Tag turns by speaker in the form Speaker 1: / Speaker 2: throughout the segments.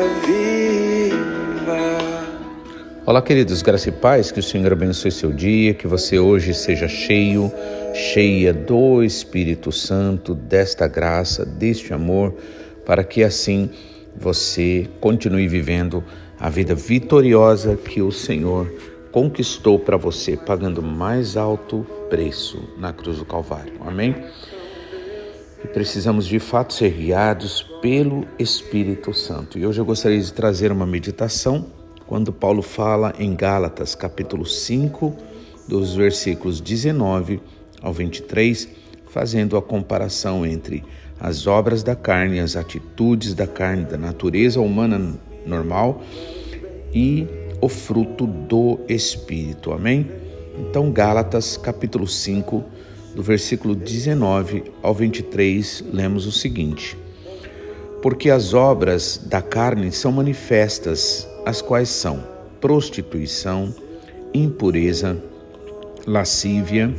Speaker 1: viva.
Speaker 2: Olá, queridos, graça e paz, que o Senhor abençoe seu dia, que você hoje seja cheio, cheia do Espírito Santo, desta graça, deste amor, para que assim você continue vivendo a vida vitoriosa que o Senhor conquistou para você, pagando mais alto preço na cruz do Calvário. Amém? E precisamos de fato ser guiados pelo Espírito Santo. E hoje eu gostaria de trazer uma meditação quando Paulo fala em Gálatas, capítulo 5, dos versículos 19 ao 23, fazendo a comparação entre as obras da carne, as atitudes da carne, da natureza humana normal e o fruto do Espírito. Amém? Então, Gálatas, capítulo 5, do versículo 19 ao 23, lemos o seguinte: Porque as obras da carne são manifestas as quais são prostituição, impureza, lascívia,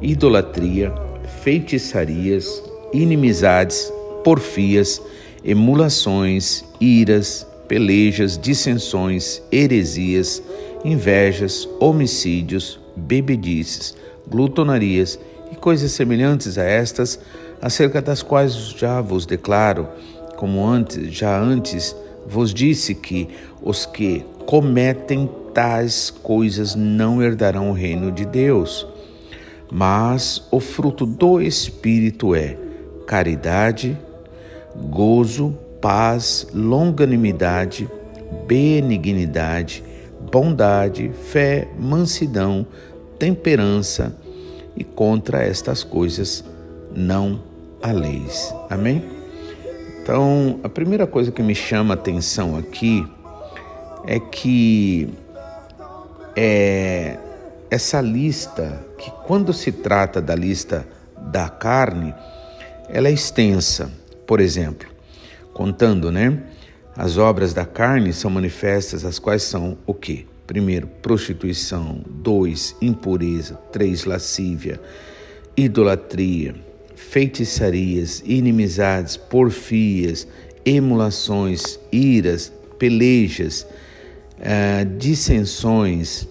Speaker 2: idolatria, feitiçarias, inimizades, porfias, emulações, iras, pelejas, dissensões, heresias, invejas, homicídios, bebedices, glutonarias e coisas semelhantes a estas, acerca das quais já vos declaro, como antes, já antes vos disse que os que cometem tais coisas não herdarão o reino de Deus. Mas o fruto do Espírito é caridade, gozo, paz, longanimidade, benignidade, bondade, fé, mansidão, temperança, e contra estas coisas não há leis. Amém? Então, a primeira coisa que me chama a atenção aqui é que é, essa lista, que quando se trata da lista da carne, ela é extensa. Por exemplo, contando, né? As obras da carne são manifestas, as quais são o quê? Primeiro, prostituição. Dois, impureza. Três, lascívia. Idolatria feitiçarias, inimizades, porfias, emulações, iras, pelejas, uh, dissensões,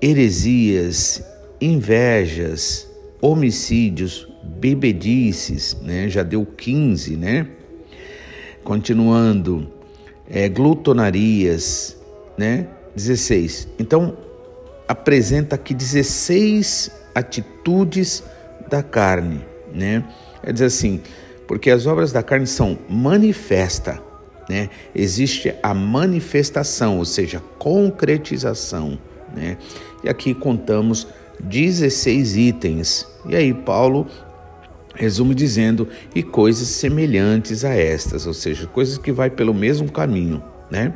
Speaker 2: heresias, invejas, homicídios, bebedices, né? Já deu 15, né? Continuando, é, glutonarias, né? 16. Então, apresenta aqui 16 atitudes da carne né? É dizer assim, porque as obras da carne são manifesta, né? Existe a manifestação, ou seja, concretização, né? E aqui contamos 16 itens. E aí Paulo resume dizendo e coisas semelhantes a estas, ou seja, coisas que vai pelo mesmo caminho, né?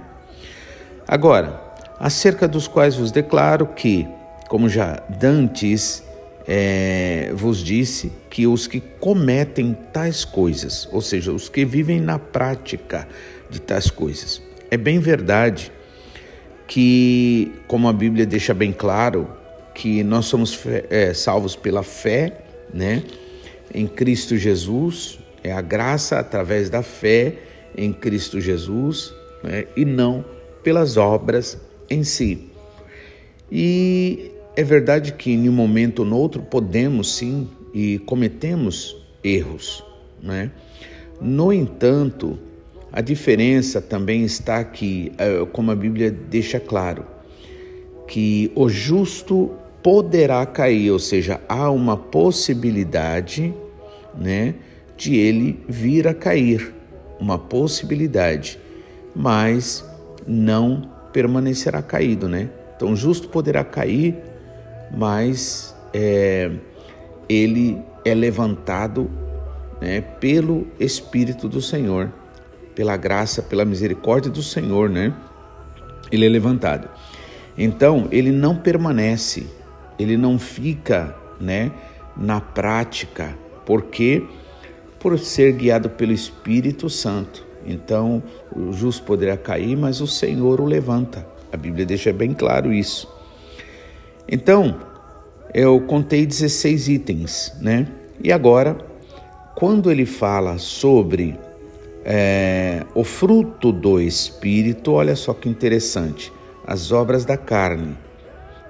Speaker 2: Agora, acerca dos quais vos declaro que, como já dantes é, vos disse que os que cometem tais coisas, ou seja, os que vivem na prática de tais coisas, é bem verdade que, como a Bíblia deixa bem claro, que nós somos é, salvos pela fé, né, em Cristo Jesus, é a graça através da fé em Cristo Jesus, né, e não pelas obras em si. E é verdade que em um momento ou no outro podemos sim e cometemos erros, né? No entanto, a diferença também está que, eh, como a Bíblia deixa claro, que o justo poderá cair, ou seja, há uma possibilidade, né, de ele vir a cair, uma possibilidade, mas não permanecerá caído, né? Então, justo poderá cair, mas é, ele é levantado né, pelo Espírito do Senhor, pela graça, pela misericórdia do Senhor, né? Ele é levantado. Então, ele não permanece, ele não fica, né, na prática, porque por ser guiado pelo Espírito Santo. Então, o justo poderá cair, mas o Senhor o levanta. A Bíblia deixa bem claro isso. Então, eu contei 16 itens, né? E agora, quando ele fala sobre é, o fruto do Espírito, olha só que interessante, as obras da carne.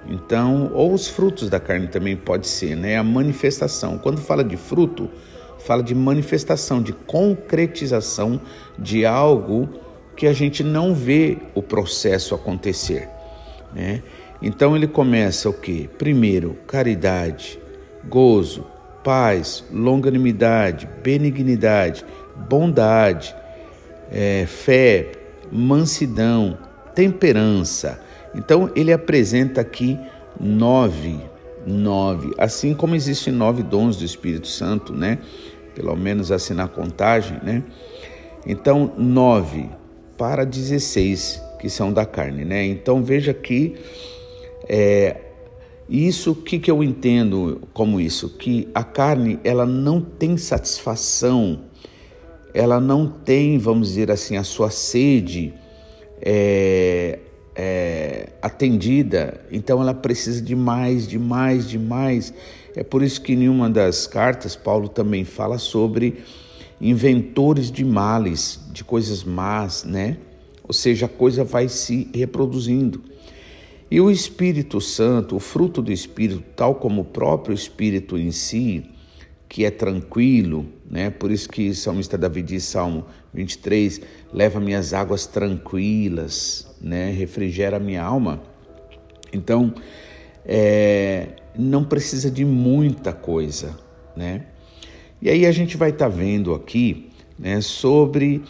Speaker 2: Então, ou os frutos da carne também pode ser, né? A manifestação. Quando fala de fruto, fala de manifestação, de concretização de algo que a gente não vê o processo acontecer, né? Então ele começa o que? Primeiro, caridade, gozo, paz, longanimidade, benignidade, bondade, é, fé, mansidão, temperança. Então ele apresenta aqui nove, nove, assim como existem nove dons do Espírito Santo, né? Pelo menos assim na contagem, né? Então nove para 16 que são da carne, né? Então veja que é, isso que, que eu entendo como isso, que a carne ela não tem satisfação, ela não tem, vamos dizer assim, a sua sede é, é, atendida, então ela precisa de mais, de mais, de mais. É por isso que em uma das cartas Paulo também fala sobre inventores de males, de coisas más, né? Ou seja, a coisa vai se reproduzindo. E o Espírito Santo, o fruto do Espírito, tal como o próprio Espírito em si, que é tranquilo, né? Por isso que o salmista Davi diz, Salmo 23, leva minhas águas tranquilas, né? Refrigera minha alma. Então, é, não precisa de muita coisa, né? E aí a gente vai estar tá vendo aqui, né? Sobre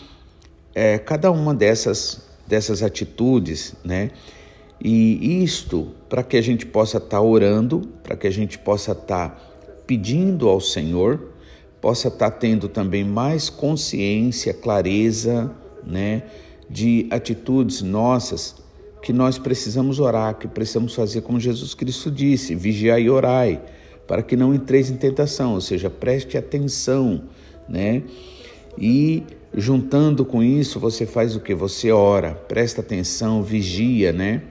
Speaker 2: é, cada uma dessas dessas atitudes, né? E isto para que a gente possa estar tá orando, para que a gente possa estar tá pedindo ao Senhor, possa estar tá tendo também mais consciência, clareza, né, de atitudes nossas que nós precisamos orar, que precisamos fazer como Jesus Cristo disse: vigiai e orai, para que não entreis em tentação, ou seja, preste atenção, né? E juntando com isso, você faz o que? Você ora, presta atenção, vigia, né?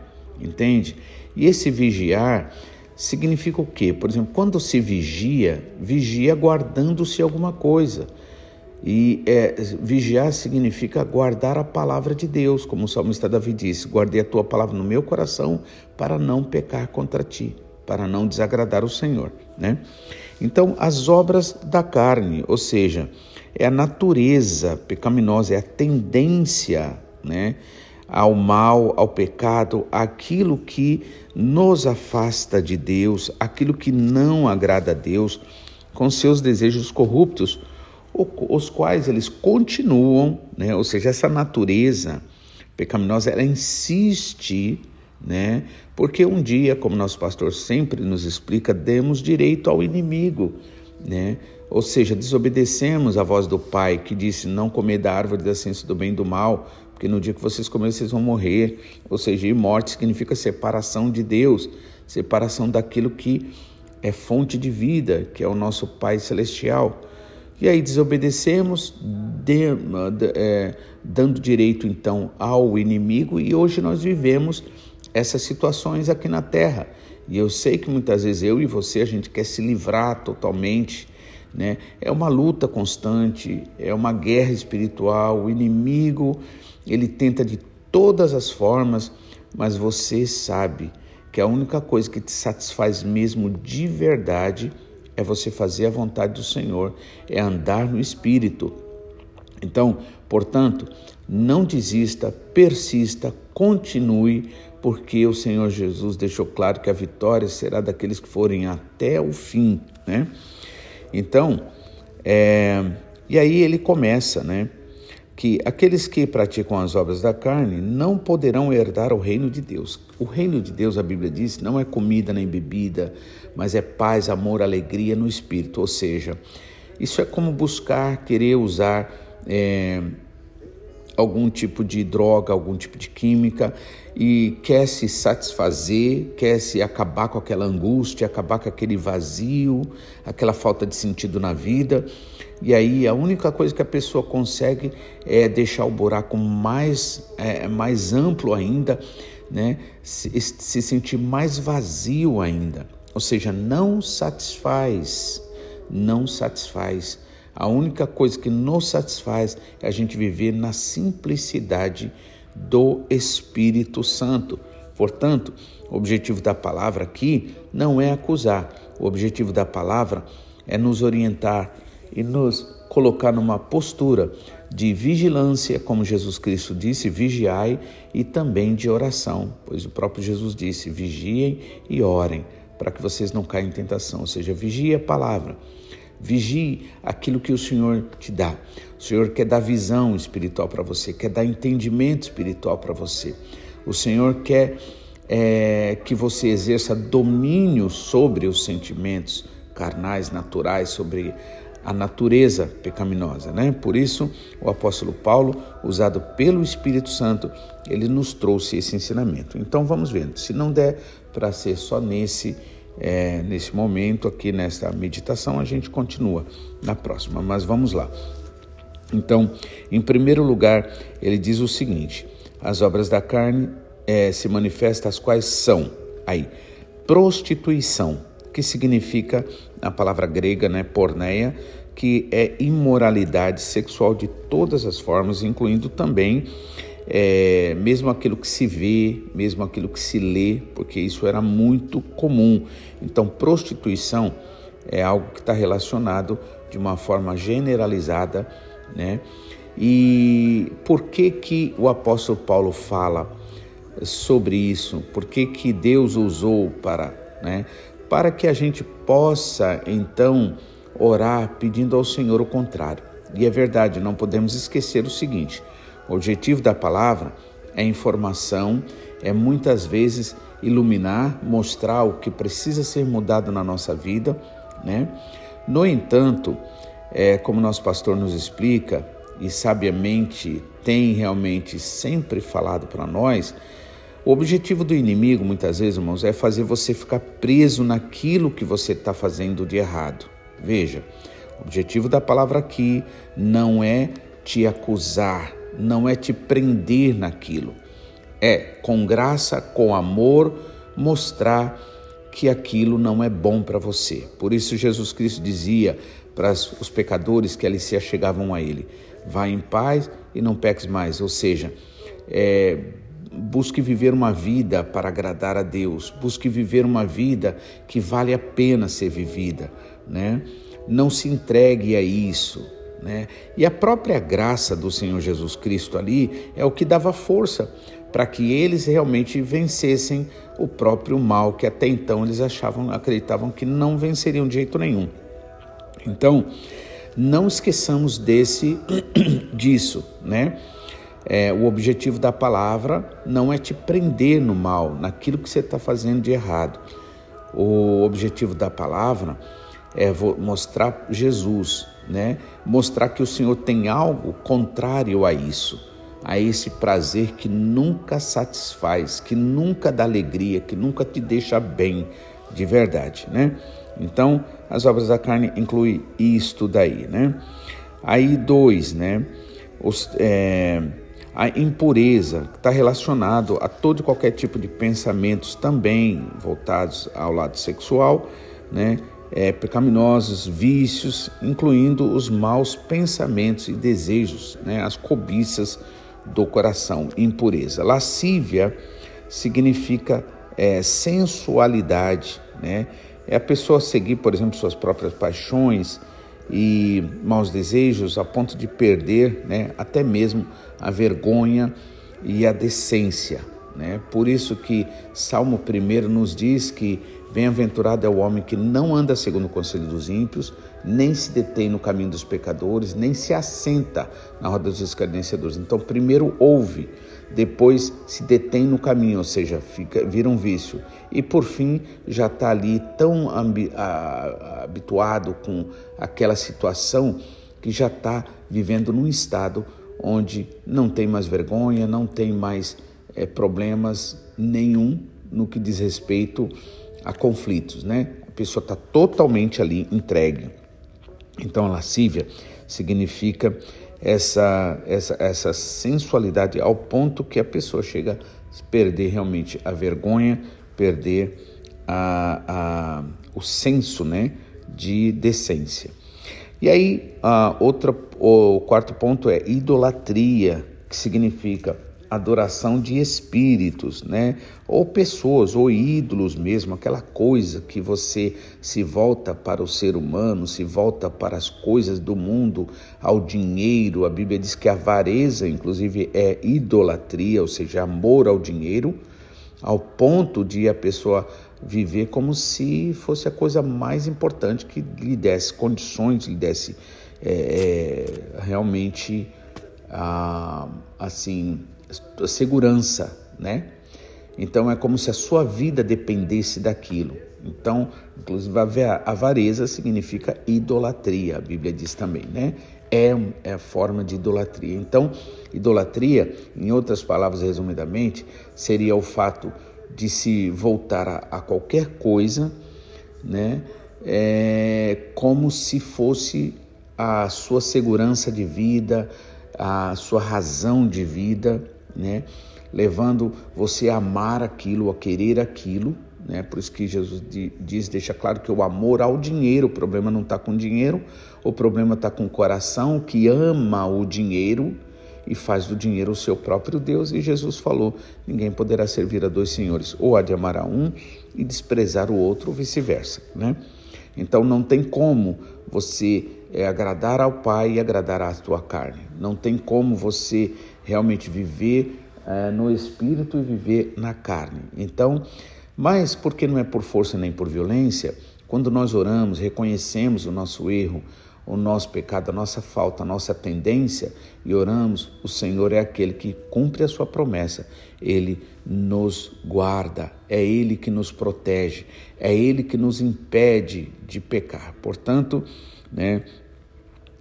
Speaker 2: entende? E esse vigiar significa o quê? Por exemplo, quando se vigia, vigia guardando-se alguma coisa. E é, vigiar significa guardar a palavra de Deus, como o salmista Davi disse: Guardei a tua palavra no meu coração para não pecar contra ti, para não desagradar o Senhor. Né? Então, as obras da carne, ou seja, é a natureza pecaminosa, é a tendência, né? ao mal, ao pecado, aquilo que nos afasta de Deus, aquilo que não agrada a Deus, com seus desejos corruptos, os quais eles continuam, né? ou seja, essa natureza pecaminosa, ela insiste, né? porque um dia, como nosso pastor sempre nos explica, demos direito ao inimigo, né? ou seja, desobedecemos a voz do Pai que disse: Não comer da árvore da ciência do bem e do mal, porque no dia que vocês comerem, vocês vão morrer. Ou seja, e morte significa separação de Deus, separação daquilo que é fonte de vida, que é o nosso Pai Celestial. E aí desobedecemos, de, é, dando direito então ao inimigo, e hoje nós vivemos essas situações aqui na Terra. E eu sei que muitas vezes eu e você, a gente quer se livrar totalmente. Né? É uma luta constante, é uma guerra espiritual. O inimigo ele tenta de todas as formas, mas você sabe que a única coisa que te satisfaz mesmo de verdade é você fazer a vontade do Senhor, é andar no Espírito. Então, portanto, não desista, persista, continue, porque o Senhor Jesus deixou claro que a vitória será daqueles que forem até o fim, né? Então, é, e aí ele começa, né? que aqueles que praticam as obras da carne não poderão herdar o reino de Deus. O reino de Deus, a Bíblia diz, não é comida nem bebida, mas é paz, amor, alegria no espírito. Ou seja, isso é como buscar, querer usar é, algum tipo de droga, algum tipo de química e quer se satisfazer, quer se acabar com aquela angústia, acabar com aquele vazio, aquela falta de sentido na vida e aí a única coisa que a pessoa consegue é deixar o buraco mais, é, mais amplo ainda, né, se, se sentir mais vazio ainda. Ou seja, não satisfaz, não satisfaz. A única coisa que nos satisfaz é a gente viver na simplicidade do Espírito Santo. Portanto, o objetivo da palavra aqui não é acusar, o objetivo da palavra é nos orientar e nos colocar numa postura de vigilância, como Jesus Cristo disse, vigiai, e também de oração, pois o próprio Jesus disse: vigiem e orem, para que vocês não caiam em tentação. Ou seja, vigie a palavra, vigie aquilo que o Senhor te dá. O Senhor quer dar visão espiritual para você, quer dar entendimento espiritual para você. O Senhor quer é, que você exerça domínio sobre os sentimentos carnais, naturais, sobre a natureza pecaminosa, né? Por isso, o apóstolo Paulo, usado pelo Espírito Santo, ele nos trouxe esse ensinamento. Então, vamos vendo. Se não der para ser só nesse é, nesse momento aqui nesta meditação, a gente continua na próxima. Mas vamos lá. Então, em primeiro lugar, ele diz o seguinte: as obras da carne é, se manifestam, as quais são aí prostituição, que significa a palavra grega, né, porneia, que é imoralidade sexual de todas as formas, incluindo também é, mesmo aquilo que se vê, mesmo aquilo que se lê, porque isso era muito comum. Então, prostituição é algo que está relacionado de uma forma generalizada, né? E por que que o apóstolo Paulo fala sobre isso? Por que que Deus usou para, né? Para que a gente possa então orar pedindo ao Senhor o contrário. E é verdade, não podemos esquecer o seguinte: o objetivo da palavra é informação, é muitas vezes iluminar, mostrar o que precisa ser mudado na nossa vida, né? No entanto, é, como nosso pastor nos explica e sabiamente tem realmente sempre falado para nós, o objetivo do inimigo, muitas vezes, irmãos, é fazer você ficar preso naquilo que você está fazendo de errado. Veja, o objetivo da palavra aqui não é te acusar, não é te prender naquilo. É, com graça, com amor, mostrar que aquilo não é bom para você. Por isso, Jesus Cristo dizia para os pecadores que ali se achegavam a Ele: Vá em paz e não peques mais. Ou seja, é, busque viver uma vida para agradar a Deus, busque viver uma vida que vale a pena ser vivida né? Não se entregue a isso, né? E a própria graça do Senhor Jesus Cristo ali é o que dava força para que eles realmente vencessem o próprio mal que até então eles achavam, acreditavam que não venceriam de jeito nenhum. Então, não esqueçamos desse disso, né? É, o objetivo da palavra não é te prender no mal, naquilo que você está fazendo de errado. O objetivo da palavra é mostrar Jesus, né? Mostrar que o Senhor tem algo contrário a isso, a esse prazer que nunca satisfaz, que nunca dá alegria, que nunca te deixa bem de verdade, né? Então, as obras da carne incluem isto daí, né? Aí dois, né? Os, é, a impureza está relacionado a todo e qualquer tipo de pensamentos também voltados ao lado sexual, né? é, pecaminosos, vícios, incluindo os maus pensamentos e desejos, né, as cobiças do coração, impureza. Lascívia significa é, sensualidade, né? É a pessoa seguir, por exemplo, suas próprias paixões e maus desejos a ponto de perder, né, até mesmo a vergonha e a decência, né? Por isso que Salmo 1 nos diz que Bem-aventurado é o homem que não anda segundo o conselho dos ímpios, nem se detém no caminho dos pecadores, nem se assenta na roda dos escarnecedores. Então, primeiro ouve, depois se detém no caminho, ou seja, fica, vira um vício. E por fim, já está ali tão habituado com aquela situação que já está vivendo num estado onde não tem mais vergonha, não tem mais é, problemas nenhum no que diz respeito a conflitos, né? A pessoa está totalmente ali entregue. Então, a lascívia significa essa, essa, essa sensualidade ao ponto que a pessoa chega a perder realmente a vergonha, perder a, a, o senso né, de decência. E aí, a outra, o quarto ponto é idolatria, que significa adoração de espíritos, né? Ou pessoas, ou ídolos mesmo, aquela coisa que você se volta para o ser humano, se volta para as coisas do mundo, ao dinheiro. A Bíblia diz que a avareza, inclusive, é idolatria, ou seja, amor ao dinheiro, ao ponto de a pessoa viver como se fosse a coisa mais importante que lhe desse condições, lhe desse é, é, realmente ah, assim segurança, né? Então é como se a sua vida dependesse daquilo. Então, inclusive, a avareza significa idolatria, a Bíblia diz também, né? É, é a forma de idolatria. Então, idolatria, em outras palavras, resumidamente, seria o fato de se voltar a, a qualquer coisa, né? É, como se fosse a sua segurança de vida, a sua razão de vida, né? Levando você a amar aquilo, a querer aquilo, né? Por isso que Jesus diz, deixa claro que o amor ao dinheiro, o problema não está com dinheiro, o problema está com o coração que ama o dinheiro e faz do dinheiro o seu próprio Deus. E Jesus falou: ninguém poderá servir a dois senhores, ou há de amar a um e desprezar o outro, ou vice-versa, né? Então não tem como você é, agradar ao Pai e agradar à tua carne. Não tem como você realmente viver é, no espírito e viver na carne. Então, mas porque não é por força nem por violência, quando nós oramos, reconhecemos o nosso erro, o nosso pecado, a nossa falta, a nossa tendência e oramos, o Senhor é aquele que cumpre a sua promessa. Ele nos guarda, é ele que nos protege, é ele que nos impede de pecar. Portanto, né,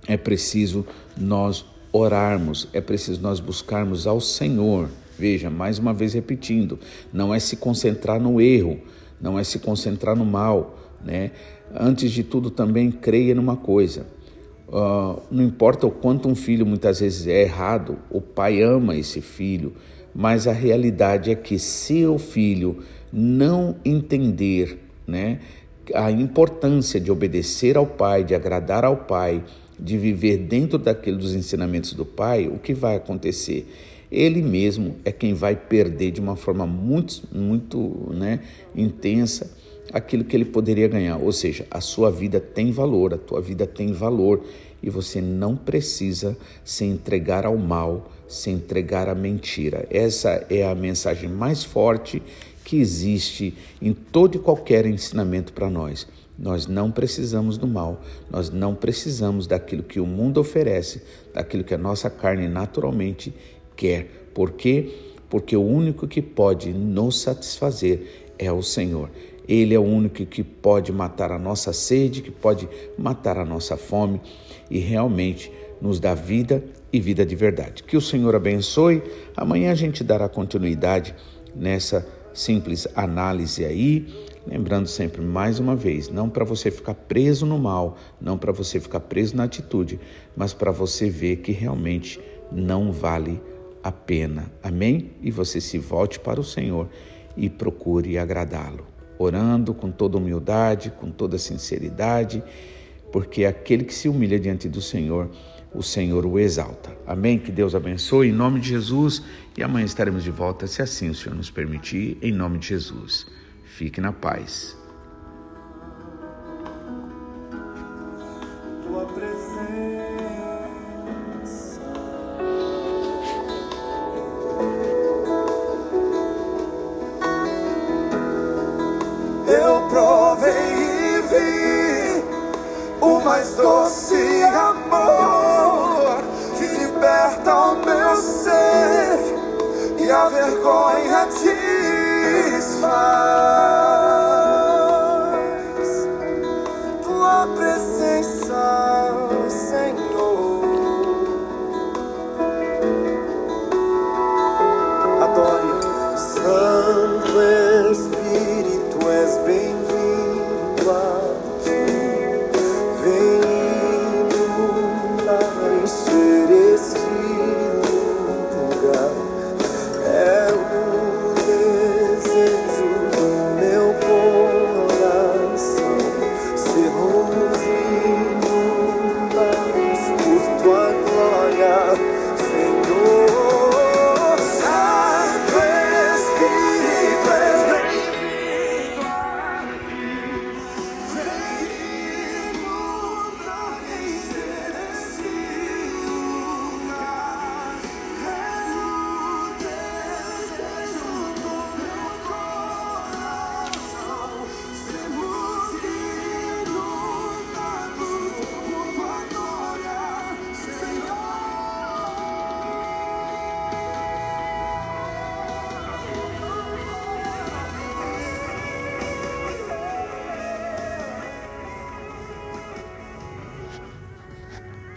Speaker 2: é preciso nós orarmos, é preciso nós buscarmos ao Senhor. Veja, mais uma vez repetindo, não é se concentrar no erro, não é se concentrar no mal, né? Antes de tudo, também creia numa coisa: Uh, não importa o quanto um filho muitas vezes é errado, o pai ama esse filho, mas a realidade é que se o filho não entender né, a importância de obedecer ao pai, de agradar ao pai, de viver dentro daquele dos ensinamentos do pai, o que vai acontecer? Ele mesmo é quem vai perder de uma forma muito, muito né, intensa aquilo que ele poderia ganhar. Ou seja, a sua vida tem valor, a tua vida tem valor e você não precisa se entregar ao mal, se entregar à mentira. Essa é a mensagem mais forte que existe em todo e qualquer ensinamento para nós. Nós não precisamos do mal, nós não precisamos daquilo que o mundo oferece, daquilo que a nossa carne naturalmente quer. Por quê? Porque o único que pode nos satisfazer é o Senhor. Ele é o único que pode matar a nossa sede, que pode matar a nossa fome e realmente nos dar vida e vida de verdade. Que o Senhor abençoe. Amanhã a gente dará continuidade nessa simples análise aí, lembrando sempre mais uma vez, não para você ficar preso no mal, não para você ficar preso na atitude, mas para você ver que realmente não vale a pena. Amém? E você se volte para o Senhor e procure agradá-lo orando com toda humildade, com toda sinceridade, porque aquele que se humilha diante do Senhor, o Senhor o exalta. Amém? Que Deus abençoe em nome de Jesus e amanhã estaremos de volta, se assim o Senhor nos permitir, em nome de Jesus. Fique na paz. presença.